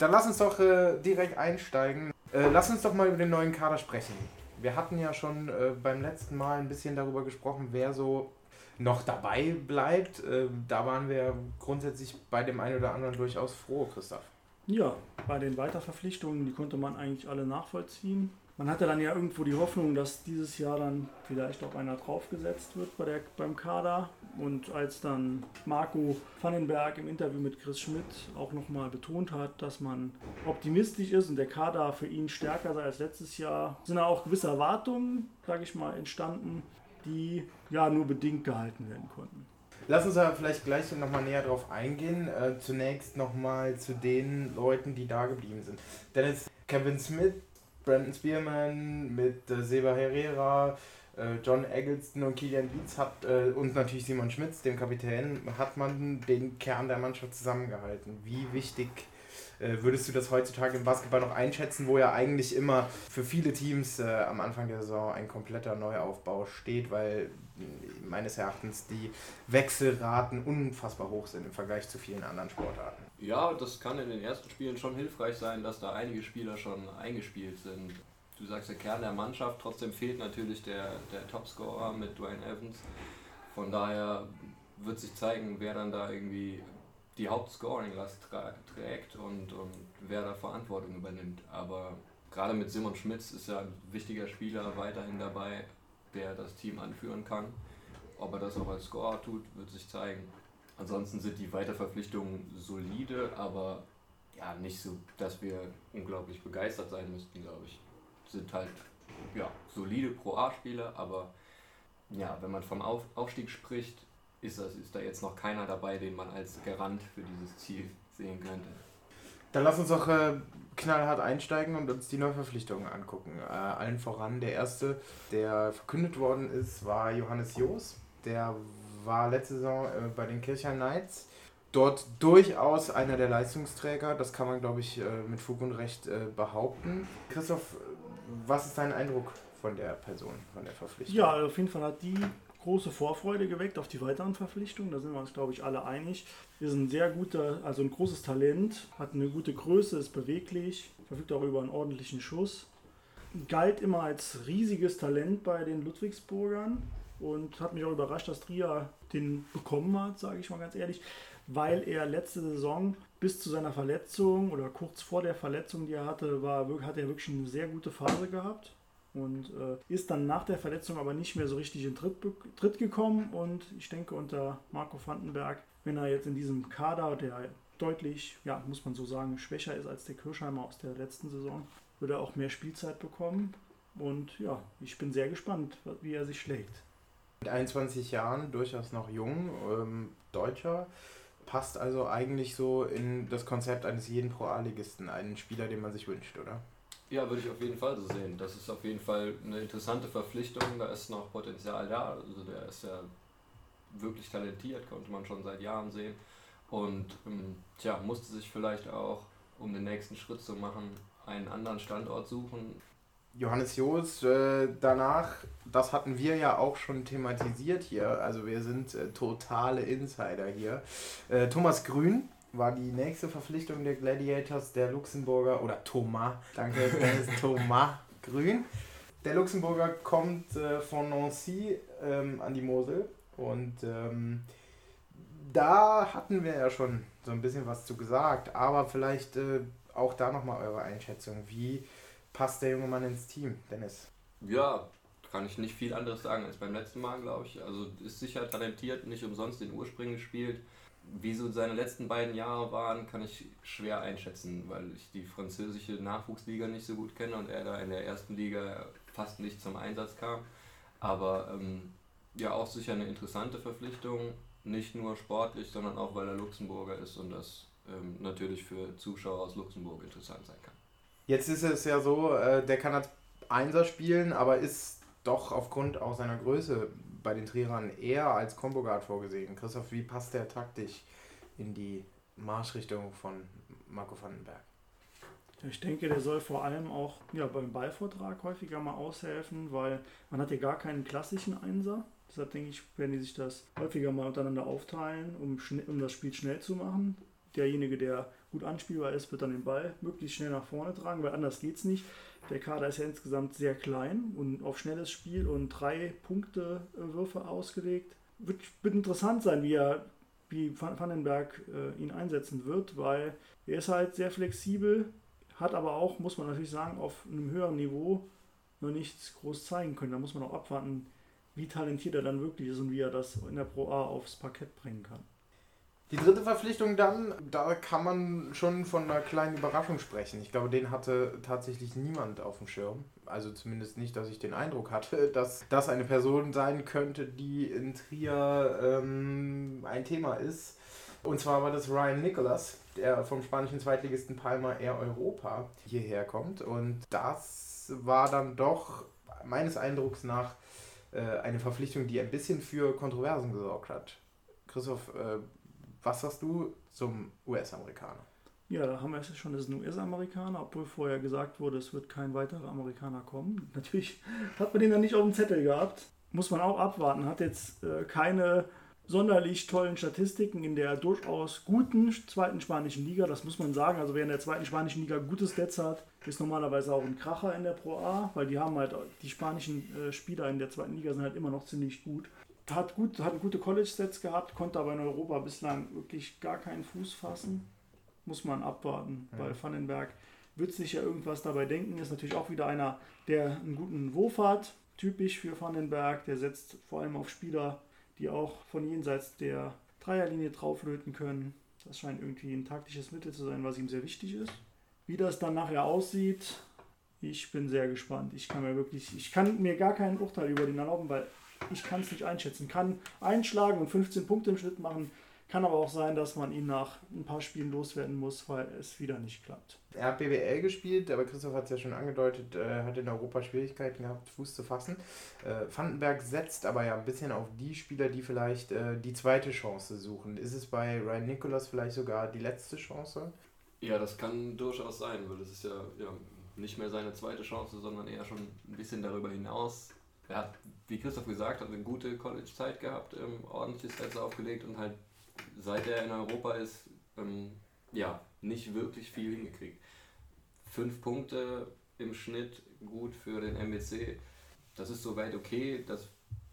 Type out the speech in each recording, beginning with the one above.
Dann lass uns doch äh, direkt einsteigen. Äh, lass uns doch mal über den neuen Kader sprechen. Wir hatten ja schon äh, beim letzten Mal ein bisschen darüber gesprochen, wer so noch dabei bleibt. Äh, da waren wir grundsätzlich bei dem einen oder anderen durchaus froh, Christoph. Ja, bei den Weiterverpflichtungen, die konnte man eigentlich alle nachvollziehen. Man hatte dann ja irgendwo die Hoffnung, dass dieses Jahr dann vielleicht auch einer draufgesetzt wird bei der, beim Kader. Und als dann Marco Vandenberg im Interview mit Chris Schmidt auch nochmal betont hat, dass man optimistisch ist und der Kader für ihn stärker sei als letztes Jahr, sind da auch gewisse Erwartungen, sage ich mal, entstanden, die ja nur bedingt gehalten werden konnten. Lass uns aber vielleicht gleich nochmal näher drauf eingehen. Äh, zunächst nochmal zu den Leuten, die da geblieben sind. Dennis Kevin Smith Brandon Spearman, mit äh, Seba Herrera, äh, John Eggleston und Kilian Dietz hat, äh, und natürlich Simon Schmitz, dem Kapitän, hat man den Kern der Mannschaft zusammengehalten. Wie wichtig äh, würdest du das heutzutage im Basketball noch einschätzen, wo ja eigentlich immer für viele Teams äh, am Anfang der Saison ein kompletter Neuaufbau steht, weil äh, meines Erachtens die Wechselraten unfassbar hoch sind im Vergleich zu vielen anderen Sportarten? Ja, das kann in den ersten Spielen schon hilfreich sein, dass da einige Spieler schon eingespielt sind. Du sagst der Kern der Mannschaft, trotzdem fehlt natürlich der, der Topscorer mit Dwayne Evans. Von daher wird sich zeigen, wer dann da irgendwie die Hauptscoring-Last trägt und, und wer da Verantwortung übernimmt. Aber gerade mit Simon Schmitz ist ja ein wichtiger Spieler weiterhin dabei, der das Team anführen kann. Ob er das auch als Scorer tut, wird sich zeigen. Ansonsten sind die Weiterverpflichtungen solide, aber ja, nicht so, dass wir unglaublich begeistert sein müssten, glaube ich. Sind halt ja, solide Pro A-Spieler, aber ja, wenn man vom Auf Aufstieg spricht, ist, das, ist da jetzt noch keiner dabei, den man als Garant für dieses Ziel sehen könnte. Dann lass uns doch äh, knallhart einsteigen und uns die Neuverpflichtungen angucken. Äh, allen voran der erste, der verkündet worden ist, war Johannes Joos. Der war letzte Saison äh, bei den Kircher Knights. Dort durchaus einer der Leistungsträger, das kann man, glaube ich, äh, mit Fug und Recht äh, behaupten. Christoph, was ist dein Eindruck von der Person, von der Verpflichtung? Ja, auf jeden Fall hat die große Vorfreude geweckt auf die weiteren Verpflichtungen. Da sind wir uns, glaube ich, alle einig. Ist ein sehr guter, also ein großes Talent, hat eine gute Größe, ist beweglich, verfügt auch über einen ordentlichen Schuss. Galt immer als riesiges Talent bei den Ludwigsburgern und hat mich auch überrascht, dass Trier den bekommen hat, sage ich mal ganz ehrlich, weil er letzte Saison bis zu seiner Verletzung oder kurz vor der Verletzung, die er hatte, war, hat er wirklich eine sehr gute Phase gehabt und äh, ist dann nach der Verletzung aber nicht mehr so richtig in Tritt, Tritt gekommen und ich denke unter Marco Vandenberg, wenn er jetzt in diesem Kader, der deutlich, ja, muss man so sagen, schwächer ist als der Kirschheimer aus der letzten Saison, würde er auch mehr Spielzeit bekommen und ja, ich bin sehr gespannt, wie er sich schlägt. Mit 21 Jahren, durchaus noch jung, ähm, Deutscher, passt also eigentlich so in das Konzept eines jeden Pro-A-Ligisten, einen Spieler, den man sich wünscht, oder? Ja, würde ich auf jeden Fall so sehen. Das ist auf jeden Fall eine interessante Verpflichtung, da ist noch Potenzial da. Also der ist ja wirklich talentiert, konnte man schon seit Jahren sehen. Und ähm, tja, musste sich vielleicht auch, um den nächsten Schritt zu machen, einen anderen Standort suchen. Johannes Joos, äh, danach, das hatten wir ja auch schon thematisiert hier, also wir sind äh, totale Insider hier. Äh, Thomas Grün war die nächste Verpflichtung der Gladiators, der Luxemburger, oder Thomas, danke, ist Thomas Grün. Der Luxemburger kommt äh, von Nancy ähm, an die Mosel und ähm, da hatten wir ja schon so ein bisschen was zu gesagt, aber vielleicht äh, auch da nochmal eure Einschätzung. Wie passt der junge Mann ins Team, Dennis? Ja, kann ich nicht viel anderes sagen als beim letzten Mal, glaube ich. Also ist sicher talentiert, nicht umsonst den Ursprung gespielt. Wie so seine letzten beiden Jahre waren, kann ich schwer einschätzen, weil ich die französische Nachwuchsliga nicht so gut kenne und er da in der ersten Liga fast nicht zum Einsatz kam. Aber ähm, ja, auch sicher eine interessante Verpflichtung, nicht nur sportlich, sondern auch weil er Luxemburger ist und das ähm, natürlich für Zuschauer aus Luxemburg interessant sein kann. Jetzt ist es ja so, äh, der kann als Einser spielen, aber ist doch aufgrund auch seiner Größe bei den Trierern eher als Combo Guard vorgesehen. Christoph, wie passt der taktisch in die Marschrichtung von Marco Vandenberg? Ich denke, der soll vor allem auch ja, beim Ballvortrag häufiger mal aushelfen, weil man hat ja gar keinen klassischen Einser. Deshalb denke ich, werden die sich das häufiger mal untereinander aufteilen, um, um das Spiel schnell zu machen. Derjenige, der gut anspielbar ist, wird dann den Ball möglichst schnell nach vorne tragen, weil anders geht es nicht. Der Kader ist ja insgesamt sehr klein und auf schnelles Spiel und drei Punkte Würfe ausgelegt. Wird, wird interessant sein, wie er wie Vandenberg äh, ihn einsetzen wird, weil er ist halt sehr flexibel, hat aber auch, muss man natürlich sagen, auf einem höheren Niveau noch nichts groß zeigen können. Da muss man auch abwarten, wie talentiert er dann wirklich ist und wie er das in der Pro A aufs Parkett bringen kann. Die dritte Verpflichtung dann, da kann man schon von einer kleinen Überraschung sprechen. Ich glaube, den hatte tatsächlich niemand auf dem Schirm. Also zumindest nicht, dass ich den Eindruck hatte, dass das eine Person sein könnte, die in Trier ähm, ein Thema ist. Und zwar war das Ryan Nicholas, der vom spanischen Zweitligisten Palma Air Europa hierher kommt. Und das war dann doch meines Eindrucks nach äh, eine Verpflichtung, die ein bisschen für Kontroversen gesorgt hat. Christoph, äh, was sagst du zum US-Amerikaner? Ja, da haben wir es schon, das ist ein US-Amerikaner, obwohl vorher gesagt wurde, es wird kein weiterer Amerikaner kommen. Natürlich hat man den dann nicht auf dem Zettel gehabt. Muss man auch abwarten. Hat jetzt äh, keine sonderlich tollen Statistiken in der durchaus guten zweiten spanischen Liga. Das muss man sagen. Also wer in der zweiten spanischen Liga gute Stats hat, ist normalerweise auch ein Kracher in der Pro A, weil die haben halt, die spanischen äh, Spieler in der zweiten Liga sind halt immer noch ziemlich gut hat, gut, hat gute College-Sets gehabt, konnte aber in Europa bislang wirklich gar keinen Fuß fassen. Muss man abwarten. Ja. Bei Vandenberg wird sich ja irgendwas dabei denken. Ist natürlich auch wieder einer, der einen guten Wurf hat. Typisch für Vandenberg. Der setzt vor allem auf Spieler, die auch von jenseits der Dreierlinie drauflöten können. Das scheint irgendwie ein taktisches Mittel zu sein, was ihm sehr wichtig ist. Wie das dann nachher aussieht, ich bin sehr gespannt. Ich kann mir wirklich, ich kann mir gar keinen Urteil über den erlauben, weil ich kann es nicht einschätzen. Kann einschlagen und 15 Punkte im Schnitt machen, kann aber auch sein, dass man ihn nach ein paar Spielen loswerden muss, weil es wieder nicht klappt. Er hat BWL gespielt, aber Christoph hat es ja schon angedeutet, äh, hat in Europa Schwierigkeiten gehabt, Fuß zu fassen. Äh, Vandenberg setzt aber ja ein bisschen auf die Spieler, die vielleicht äh, die zweite Chance suchen. Ist es bei Ryan Nicholas vielleicht sogar die letzte Chance? Ja, das kann durchaus sein, weil das ist ja, ja nicht mehr seine zweite Chance, sondern eher schon ein bisschen darüber hinaus er hat, wie Christoph gesagt hat, eine gute College-Zeit gehabt, ähm, ordentlich Stats aufgelegt und halt seit er in Europa ist, ähm, ja, nicht wirklich viel hingekriegt. Fünf Punkte im Schnitt gut für den MBC. Das ist soweit okay. Das,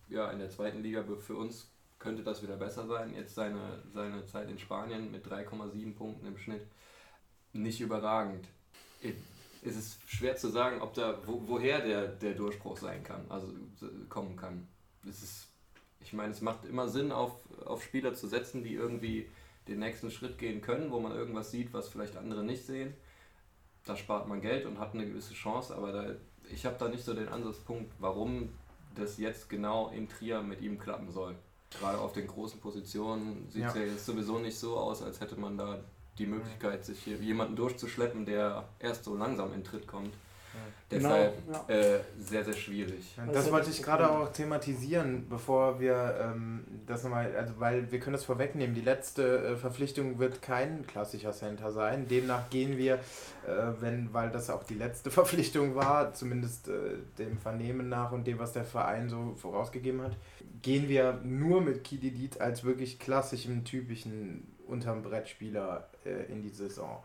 ja, in der zweiten Liga für uns könnte das wieder besser sein. Jetzt seine, seine Zeit in Spanien mit 3,7 Punkten im Schnitt. Nicht überragend ist es schwer zu sagen, ob da, wo, woher der, der Durchbruch sein kann, also kommen kann. Es ist, ich meine, es macht immer Sinn, auf, auf Spieler zu setzen, die irgendwie den nächsten Schritt gehen können, wo man irgendwas sieht, was vielleicht andere nicht sehen. Da spart man Geld und hat eine gewisse Chance, aber da, ich habe da nicht so den Ansatzpunkt, warum das jetzt genau in Trier mit ihm klappen soll. Gerade auf den großen Positionen sieht es ja. ja jetzt sowieso nicht so aus, als hätte man da die Möglichkeit, sich hier jemanden durchzuschleppen, der erst so langsam in Tritt kommt. Genau, Deshalb ja. äh, sehr, sehr schwierig. Das wollte ich gerade auch thematisieren, bevor wir ähm, das nochmal, also weil wir können das vorwegnehmen, die letzte äh, Verpflichtung wird kein klassischer Center sein. Demnach gehen wir, äh, wenn, weil das auch die letzte Verpflichtung war, zumindest äh, dem Vernehmen nach und dem, was der Verein so vorausgegeben hat, gehen wir nur mit Kididit als wirklich klassischem, typischen unterm Brettspieler äh, in die Saison.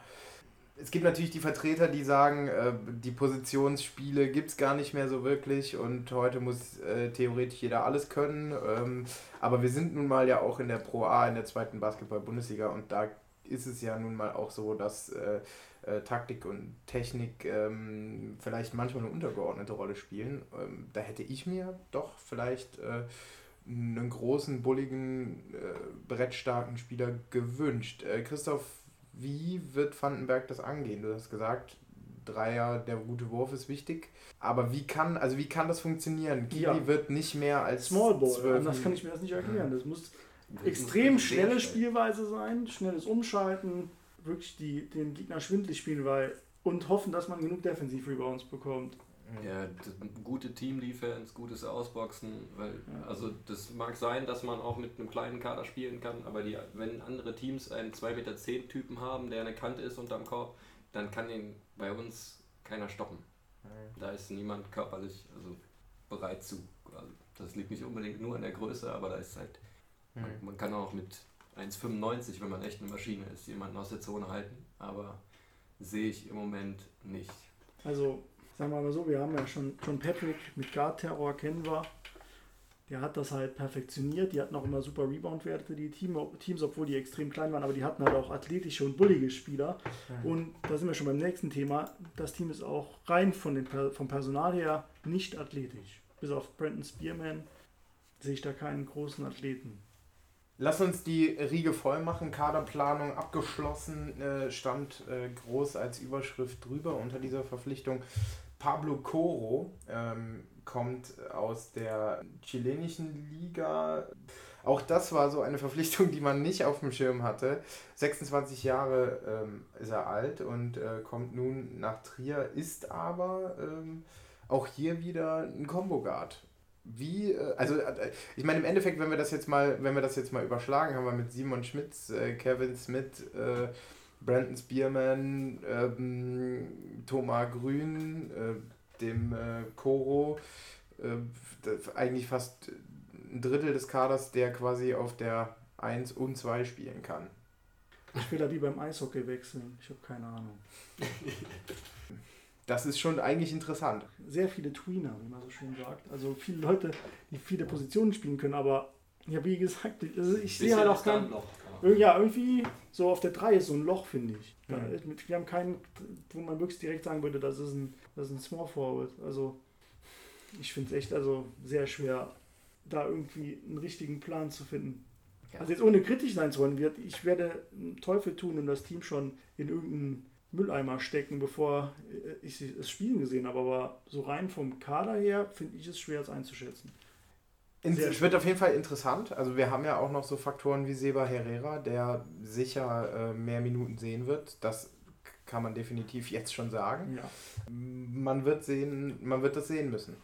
Es gibt natürlich die Vertreter, die sagen, äh, die Positionsspiele gibt es gar nicht mehr so wirklich und heute muss äh, theoretisch jeder alles können. Ähm, aber wir sind nun mal ja auch in der Pro A, in der zweiten Basketball-Bundesliga und da ist es ja nun mal auch so, dass äh, äh, Taktik und Technik ähm, vielleicht manchmal eine untergeordnete Rolle spielen. Ähm, da hätte ich mir doch vielleicht äh, einen großen, bulligen, äh, brettstarken Spieler gewünscht. Äh, Christoph, wie wird Vandenberg das angehen? Du hast gesagt, Dreier, der gute Wurf ist wichtig. Aber wie kann, also wie kann das funktionieren? Kili ja. wird nicht mehr als Small Ball. Das kann ich mir das nicht erklären. Das muss extrem schnelle Spielweise sein, schnelles Umschalten, wirklich die, den Gegner schwindlig spielen, weil und hoffen, dass man genug Defensiv-Rebounds bekommt. Ja, gute Team-Defense, gutes Ausboxen, weil, ja. also das mag sein, dass man auch mit einem kleinen Kader spielen kann, aber die, wenn andere Teams einen 2,10 Meter Typen haben, der eine Kante ist unterm Korb, dann kann ihn bei uns keiner stoppen. Ja. Da ist niemand körperlich also bereit zu. Also das liegt nicht unbedingt nur an der Größe, aber da ist halt, man, man kann auch mit 1,95, wenn man echt eine Maschine ist, jemanden aus der Zone halten. Aber sehe ich im Moment nicht. Also, sagen wir mal so, wir haben ja schon John Patrick mit Guard Terror kennen wir. Der hat das halt perfektioniert. Die hatten auch immer super Rebound-Werte, die Team, Teams, obwohl die extrem klein waren, aber die hatten halt auch athletische und bullige Spieler. Und da sind wir schon beim nächsten Thema. Das Team ist auch rein von den, vom Personal her nicht athletisch. Bis auf Brandon Spearman sehe ich da keinen großen Athleten. Lass uns die Riege voll machen. Kaderplanung abgeschlossen, äh, stand äh, groß als Überschrift drüber unter dieser Verpflichtung. Pablo Coro ähm, kommt aus der chilenischen Liga. Auch das war so eine Verpflichtung, die man nicht auf dem Schirm hatte. 26 Jahre ähm, ist er alt und äh, kommt nun nach Trier, ist aber ähm, auch hier wieder ein Combo-Guard. Wie, äh, also äh, ich meine im Endeffekt, wenn wir das jetzt mal, wenn wir das jetzt mal überschlagen, haben wir mit Simon Schmitz, äh, Kevin Smith, Brandon Spearman, ähm, Thomas Grün, dem äh, Koro äh, eigentlich fast ein Drittel des Kaders, der quasi auf der 1 und 2 spielen kann. Ich will da wie beim Eishockey wechseln. Ich habe keine Ahnung. Das ist schon eigentlich interessant. Sehr viele Tweener, wie man so schön sagt. Also viele Leute, die viele Positionen spielen können, aber ja, wie gesagt, also ich sehe halt auch kein. Ja, irgendwie so auf der 3 ist so ein Loch, finde ich. Mhm. Wir haben keinen, wo man wirklich direkt sagen würde, das ist ein, das ist ein Small Forward. Also ich finde es echt also sehr schwer, da irgendwie einen richtigen Plan zu finden. Ja. Also jetzt ohne kritisch sein zu wollen, ich werde einen Teufel tun und das Team schon in irgendeinen Mülleimer stecken, bevor ich es spielen gesehen habe. Aber so rein vom Kader her finde ich es schwer, es einzuschätzen. Es wird auf jeden Fall interessant. Also wir haben ja auch noch so Faktoren wie Seba Herrera, der sicher äh, mehr Minuten sehen wird. Das kann man definitiv jetzt schon sagen. Ja. Man wird sehen, man wird das sehen müssen.